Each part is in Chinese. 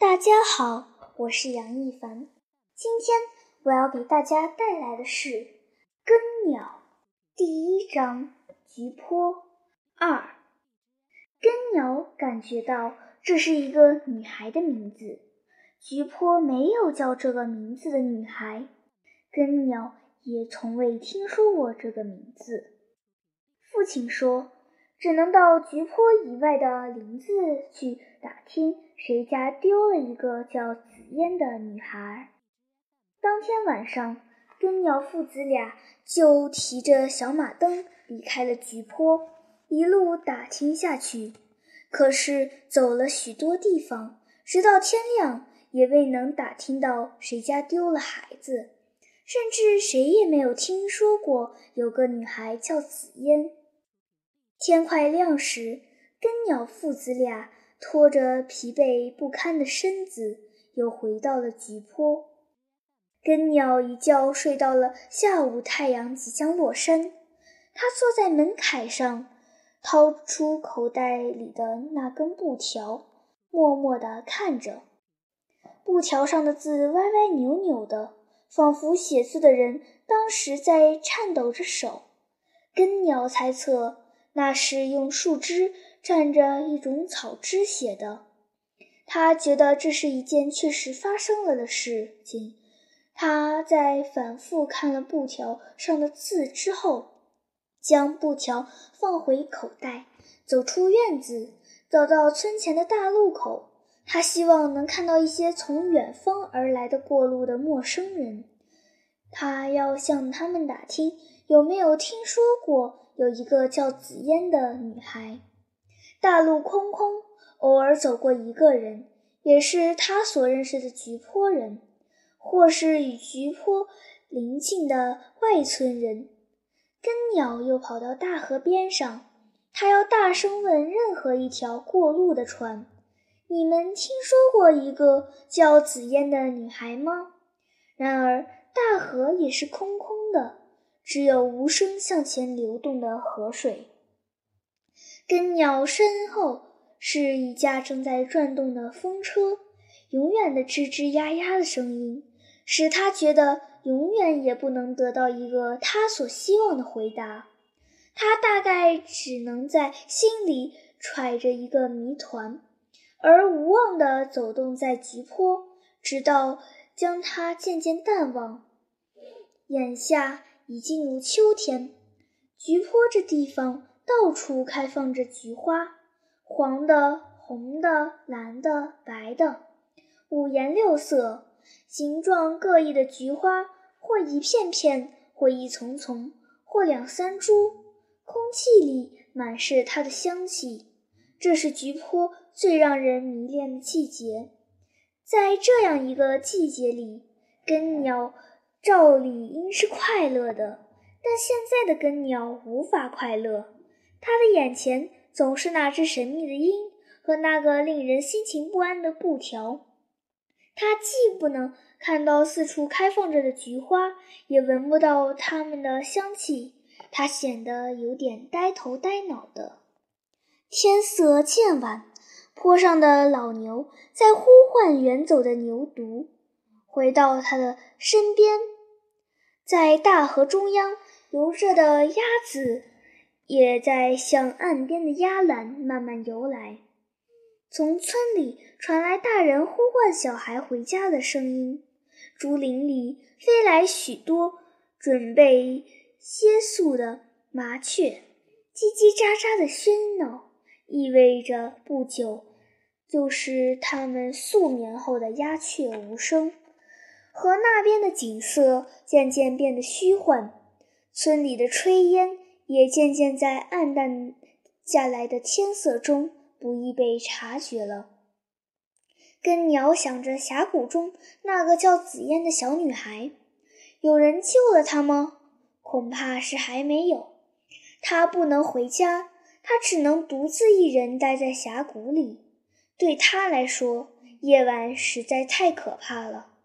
大家好，我是杨一凡。今天我要给大家带来的是《根鸟》第一章《菊坡》二。根鸟感觉到这是一个女孩的名字，菊坡没有叫这个名字的女孩，根鸟也从未听说过这个名字。父亲说。只能到菊坡以外的林子去打听，谁家丢了一个叫紫嫣的女孩。当天晚上，根鸟父子俩就提着小马灯离开了菊坡，一路打听下去。可是走了许多地方，直到天亮，也未能打听到谁家丢了孩子，甚至谁也没有听说过有个女孩叫紫嫣。天快亮时，根鸟父子俩拖着疲惫不堪的身子，又回到了菊坡。根鸟一觉睡到了下午，太阳即将落山。他坐在门槛上，掏出口袋里的那根布条，默默地看着。布条上的字歪歪扭扭的，仿佛写字的人当时在颤抖着手。根鸟猜测。那是用树枝蘸着一种草汁写的。他觉得这是一件确实发生了的事情。他在反复看了布条上的字之后，将布条放回口袋，走出院子，走到村前的大路口。他希望能看到一些从远方而来的过路的陌生人。他要向他们打听有没有听说过。有一个叫紫嫣的女孩，大路空空，偶尔走过一个人，也是他所认识的菊坡人，或是与菊坡邻近的外村人。根鸟又跑到大河边上，他要大声问任何一条过路的船：“你们听说过一个叫紫嫣的女孩吗？”然而大河也是空空的。只有无声向前流动的河水。根鸟身后是一架正在转动的风车，永远的吱吱呀呀的声音，使他觉得永远也不能得到一个他所希望的回答。他大概只能在心里揣着一个谜团，而无望地走动在急坡，直到将它渐渐淡忘。眼下。已进入秋天，菊坡这地方到处开放着菊花，黄的、红的、蓝的、白的，五颜六色、形状各异的菊花，或一片片，或一丛丛，或两三株，空气里满是它的香气。这是菊坡最让人迷恋的季节。在这样一个季节里，根鸟。照理应是快乐的，但现在的根鸟无法快乐。它的眼前总是那只神秘的鹰和那个令人心情不安的布条。他既不能看到四处开放着的菊花，也闻不到它们的香气。他显得有点呆头呆脑的。天色渐晚，坡上的老牛在呼唤远走的牛犊。回到他的身边，在大河中央游着的鸭子，也在向岸边的鸭栏慢慢游来。从村里传来大人呼唤小孩回家的声音。竹林里飞来许多准备歇宿的麻雀，叽叽喳喳的喧闹，意味着不久就是它们宿眠后的鸦雀无声。河那边的景色渐渐变得虚幻，村里的炊烟也渐渐在暗淡下来的天色中不易被察觉了。根鸟想着峡谷中那个叫紫嫣的小女孩，有人救了她吗？恐怕是还没有。她不能回家，她只能独自一人待在峡谷里。对她来说，夜晚实在太可怕了。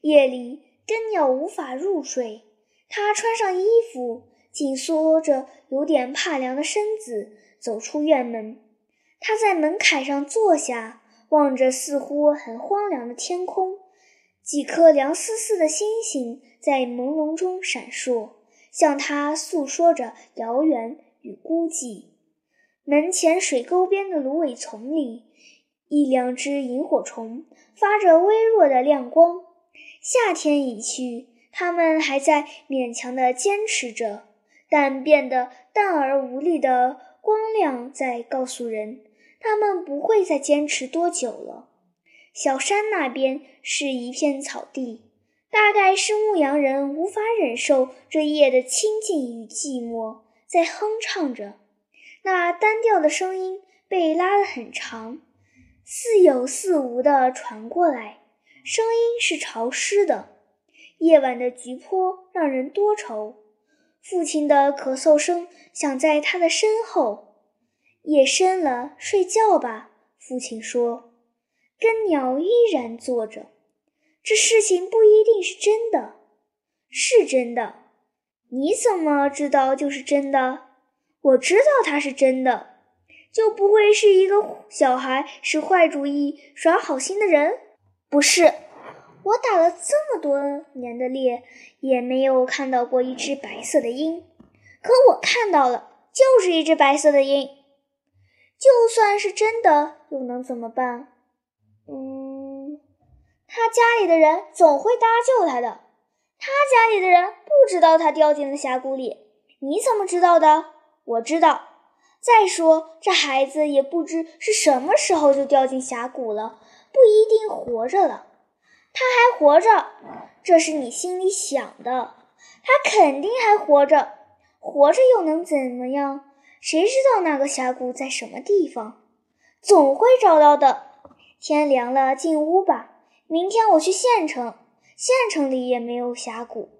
夜里，根鸟无法入睡。它穿上衣服，紧缩着有点怕凉的身子，走出院门。它在门槛上坐下，望着似乎很荒凉的天空，几颗凉丝丝的星星在朦胧中闪烁，向他诉说着遥远与孤寂。门前水沟边的芦苇丛里，一两只萤火虫发着微弱的亮光。夏天已去，它们还在勉强地坚持着，但变得淡而无力的光亮在告诉人。他们不会再坚持多久了。小山那边是一片草地，大概是牧羊人无法忍受这夜的清静与寂寞，在哼唱着。那单调的声音被拉得很长，似有似无地传过来。声音是潮湿的。夜晚的菊坡让人多愁。父亲的咳嗽声响在他的身后。夜深了，睡觉吧。父亲说。根鸟依然坐着。这事情不一定是真的。是真的。你怎么知道就是真的？我知道它是真的。就不会是一个小孩使坏主意、耍好心的人？不是。我打了这么多年的猎，也没有看到过一只白色的鹰。可我看到了，就是一只白色的鹰。就算是真的，又能怎么办？嗯，他家里的人总会搭救他的。他家里的人不知道他掉进了峡谷里。你怎么知道的？我知道。再说，这孩子也不知是什么时候就掉进峡谷了，不一定活着了。他还活着，这是你心里想的。他肯定还活着，活着又能怎么样？谁知道那个峡谷在什么地方？总会找到的。天凉了，进屋吧。明天我去县城，县城里也没有峡谷。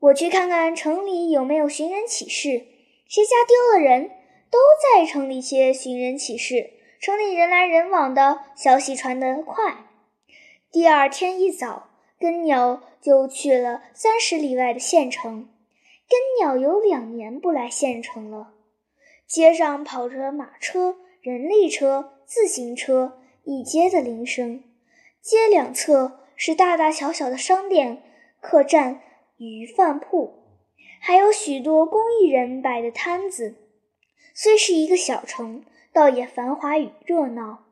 我去看看城里有没有寻人启事，谁家丢了人，都在城里贴寻人启事。城里人来人往的消息传得快。第二天一早，根鸟就去了三十里外的县城。根鸟有两年不来县城了。街上跑着马车、人力车、自行车，一街的铃声。街两侧是大大小小的商店、客栈与饭铺，还有许多工艺人摆的摊子。虽是一个小城，倒也繁华与热闹。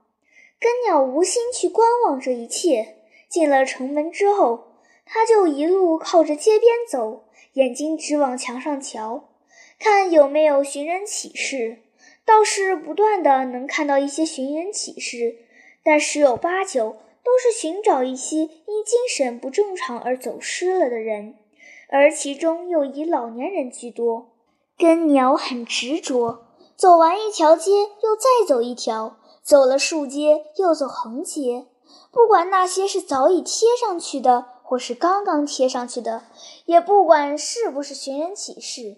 根鸟无心去观望这一切。进了城门之后，他就一路靠着街边走，眼睛直往墙上瞧。看有没有寻人启事，倒是不断的能看到一些寻人启事，但十有八九都是寻找一些因精神不正常而走失了的人，而其中又以老年人居多。根鸟很执着，走完一条街又再走一条，走了竖街又走横街，不管那些是早已贴上去的，或是刚刚贴上去的，也不管是不是寻人启事。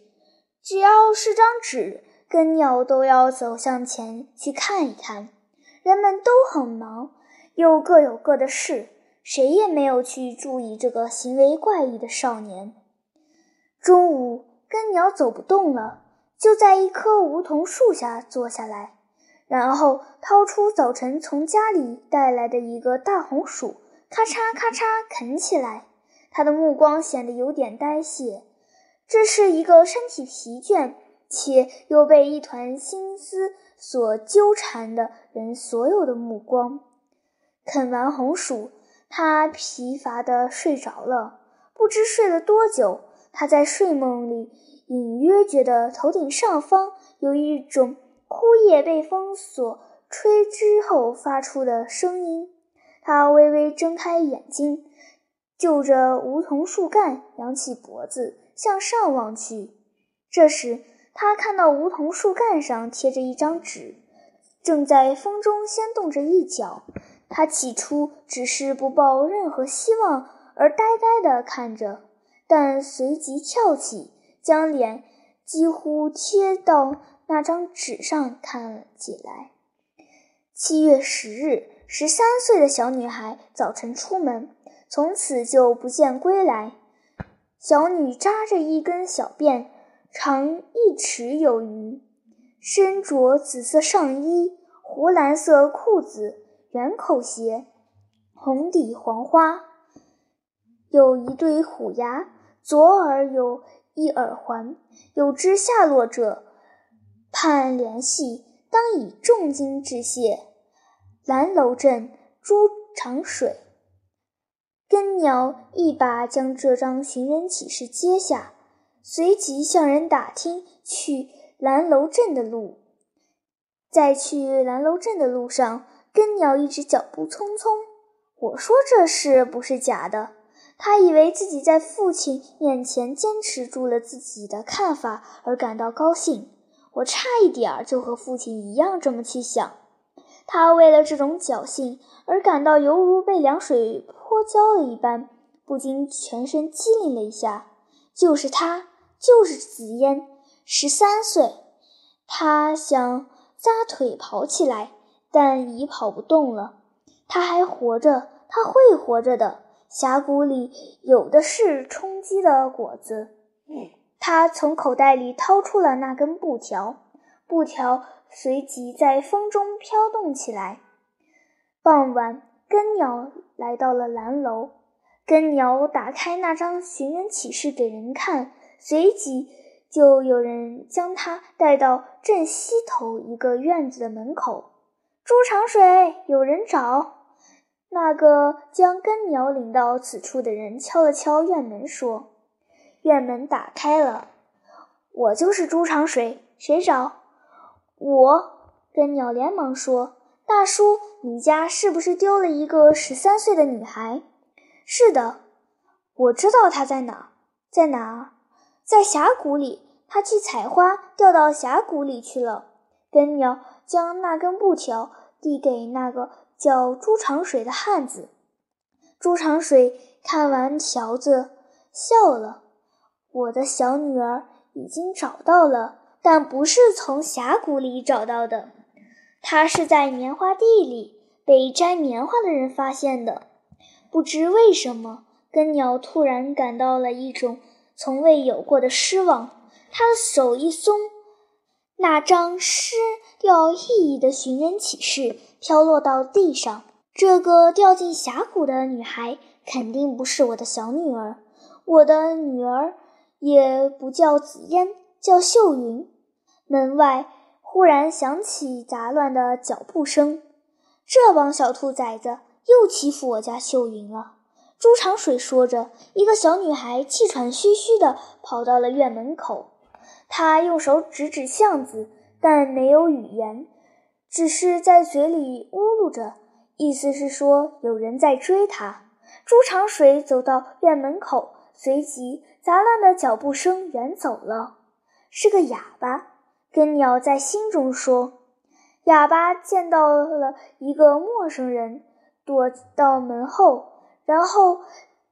只要是张纸，根鸟都要走向前去看一看。人们都很忙，又各有各的事，谁也没有去注意这个行为怪异的少年。中午，根鸟走不动了，就在一棵梧桐树下坐下来，然后掏出早晨从家里带来的一个大红薯，咔嚓咔嚓啃起来。他的目光显得有点呆滞。这是一个身体疲倦且又被一团心思所纠缠的人所有的目光。啃完红薯，他疲乏地睡着了。不知睡了多久，他在睡梦里隐约觉得头顶上方有一种枯叶被风所吹之后发出的声音。他微微睁开眼睛，就着梧桐树干，扬起脖子。向上望去，这时他看到梧桐树干上贴着一张纸，正在风中掀动着一角。他起初只是不抱任何希望而呆呆地看着，但随即跳起，将脸几乎贴到那张纸上看了起来。七月十日，十三岁的小女孩早晨出门，从此就不见归来。小女扎着一根小辫，长一尺有余，身着紫色上衣、湖蓝色裤子，圆口鞋，红底黄花，有一对虎牙，左耳有一耳环。有知下落者，盼联系，当以重金致谢。蓝楼镇朱长水。根鸟一把将这张寻人启事接下，随即向人打听去蓝楼镇的路。在去蓝楼镇的路上，根鸟一直脚步匆匆。我说这事不是假的，他以为自己在父亲面前坚持住了自己的看法而感到高兴。我差一点儿就和父亲一样这么去想。他为了这种侥幸而感到犹如被凉水泼浇了一般，不禁全身机灵了一下。就是他，就是紫嫣，十三岁。他想扎腿跑起来，但已跑不动了。他还活着，他会活着的。峡谷里有的是充饥的果子。他从口袋里掏出了那根布条，布条。随即在风中飘动起来。傍晚，根鸟来到了蓝楼。根鸟打开那张寻人启事给人看，随即就有人将他带到镇西头一个院子的门口。朱长水，有人找。那个将根鸟领到此处的人敲了敲院门，说：“院门打开了，我就是朱长水，谁找？”我跟鸟连忙说：“大叔，你家是不是丢了一个十三岁的女孩？”“是的，我知道她在哪，在哪？在峡谷里。她去采花，掉到峡谷里去了。”跟鸟将那根布条递给那个叫朱长水的汉子。朱长水看完条子，笑了：“我的小女儿已经找到了。”但不是从峡谷里找到的，她是在棉花地里被摘棉花的人发现的。不知为什么，根鸟突然感到了一种从未有过的失望。他的手一松，那张失掉意义的寻人启事飘落到地上。这个掉进峡谷的女孩肯定不是我的小女儿，我的女儿也不叫紫嫣，叫秀云。门外忽然响起杂乱的脚步声，这帮小兔崽子又欺负我家秀云了。朱长水说着，一个小女孩气喘吁吁地跑到了院门口，他用手指指巷子，但没有语言，只是在嘴里呜噜着，意思是说有人在追他。朱长水走到院门口，随即杂乱的脚步声远走了，是个哑巴。根鸟在心中说：“哑巴见到了一个陌生人，躲到门后，然后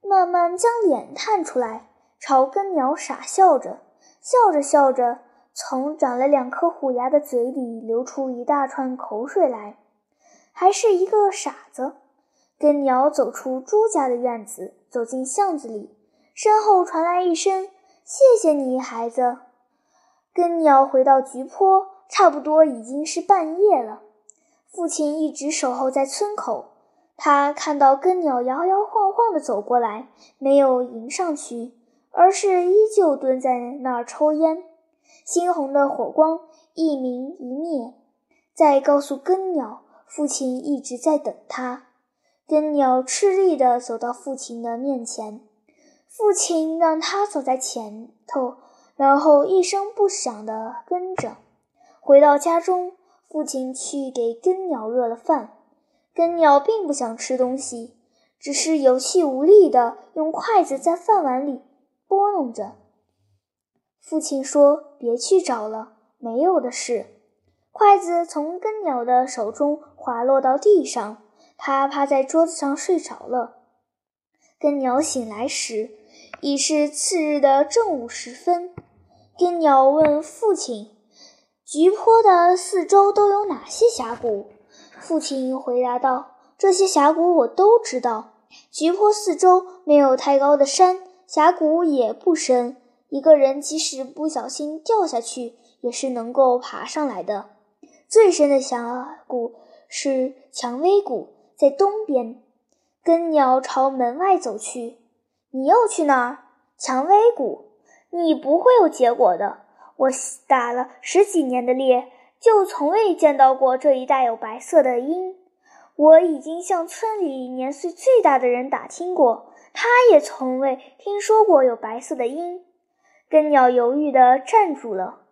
慢慢将脸探出来，朝根鸟傻笑着。笑着笑着，从长了两颗虎牙的嘴里流出一大串口水来。还是一个傻子。”根鸟走出朱家的院子，走进巷子里，身后传来一声：“谢谢你，孩子。”根鸟回到菊坡，差不多已经是半夜了。父亲一直守候在村口，他看到根鸟摇摇晃晃地走过来，没有迎上去，而是依旧蹲在那儿抽烟。猩红的火光一明一灭，在告诉根鸟，父亲一直在等他。根鸟吃力地走到父亲的面前，父亲让他走在前头。然后一声不响地跟着，回到家中，父亲去给根鸟热了饭。根鸟并不想吃东西，只是有气无力地用筷子在饭碗里拨弄着。父亲说：“别去找了，没有的事。”筷子从根鸟的手中滑落到地上，他趴在桌子上睡着了。根鸟醒来时，已是次日的正午时分。根鸟问父亲：“菊坡的四周都有哪些峡谷？”父亲回答道：“这些峡谷我都知道。菊坡四周没有太高的山，峡谷也不深，一个人即使不小心掉下去，也是能够爬上来的。最深的峡谷是蔷薇谷，在东边。根鸟朝门外走去。你又去哪儿？蔷薇谷。你不会有结果的。我打了十几年的猎，就从未见到过这一带有白色的鹰。我已经向村里年岁最大的人打听过，他也从未听说过有白色的鹰。根鸟犹豫地站住了。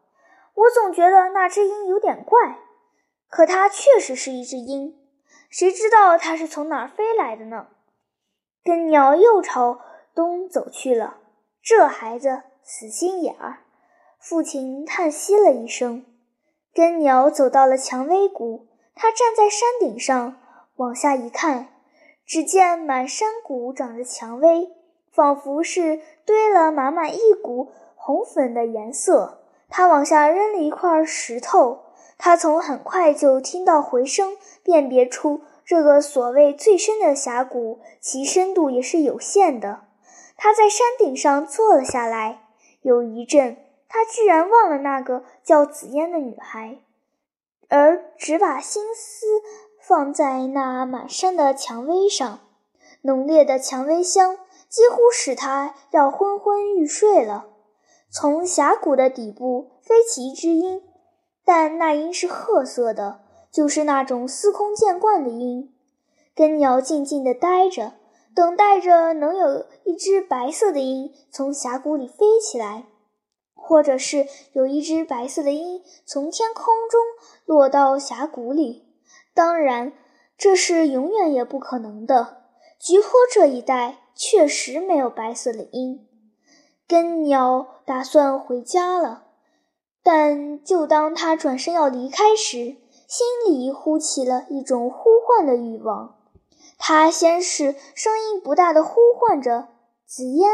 我总觉得那只鹰有点怪，可它确实是一只鹰。谁知道它是从哪儿飞来的呢？根鸟又朝东走去了。这孩子死心眼儿。父亲叹息了一声。根鸟走到了蔷薇谷，他站在山顶上。往下一看，只见满山谷长着蔷薇，仿佛是堆了满满一股红粉的颜色。他往下扔了一块石头，他从很快就听到回声，辨别出这个所谓最深的峡谷，其深度也是有限的。他在山顶上坐了下来，有一阵，他居然忘了那个叫紫嫣的女孩，而只把心思。放在那满山的蔷薇上，浓烈的蔷薇香几乎使他要昏昏欲睡了。从峡谷的底部飞起一只鹰，但那鹰是褐色的，就是那种司空见惯的鹰。根鸟静静地待着，等待着能有一只白色的鹰从峡谷里飞起来，或者是有一只白色的鹰从天空中落到峡谷里。当然，这是永远也不可能的。菊坡这一带确实没有白色的鹰。根鸟打算回家了，但就当他转身要离开时，心里忽起了一种呼唤的欲望。他先是声音不大的呼唤着“紫嫣”，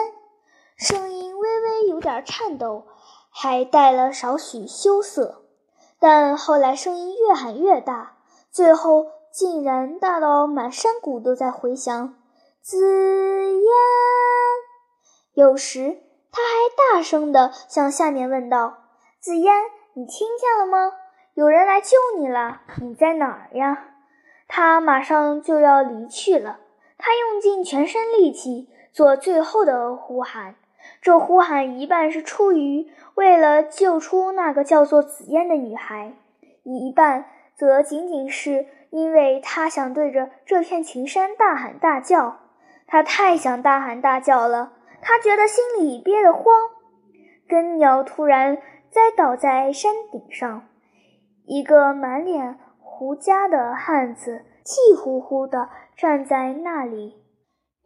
声音微微有点颤抖，还带了少许羞涩。但后来声音越喊越大。最后竟然大到满山谷都在回响，紫嫣。有时他还大声地向下面问道：“紫嫣，你听见了吗？有人来救你了，你在哪儿呀？”他马上就要离去了，他用尽全身力气做最后的呼喊。这呼喊一半是出于为了救出那个叫做紫嫣的女孩，一半。则仅仅是因为他想对着这片群山大喊大叫，他太想大喊大叫了，他觉得心里憋得慌。根鸟突然栽倒在山顶上，一个满脸胡渣的汉子气呼呼地站在那里。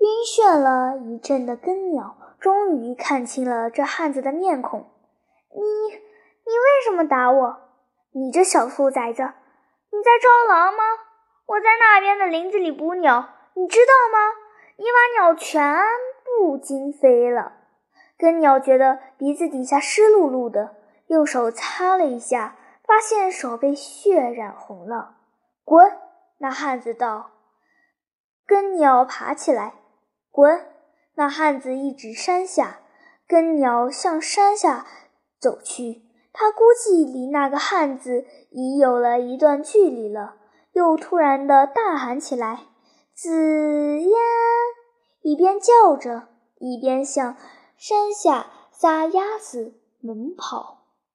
晕眩了一阵的根鸟终于看清了这汉子的面孔：“你，你为什么打我？你这小兔崽子！”你在招狼吗？我在那边的林子里捕鸟，你知道吗？你把鸟全部惊飞了。根鸟觉得鼻子底下湿漉漉的，用手擦了一下，发现手被血染红了。滚！那汉子道。根鸟爬起来，滚！那汉子一指山下。根鸟向山下走去。他估计离那个汉子已有了一段距离了，又突然的大喊起来：“紫嫣！”一边叫着，一边向山下撒丫子猛跑。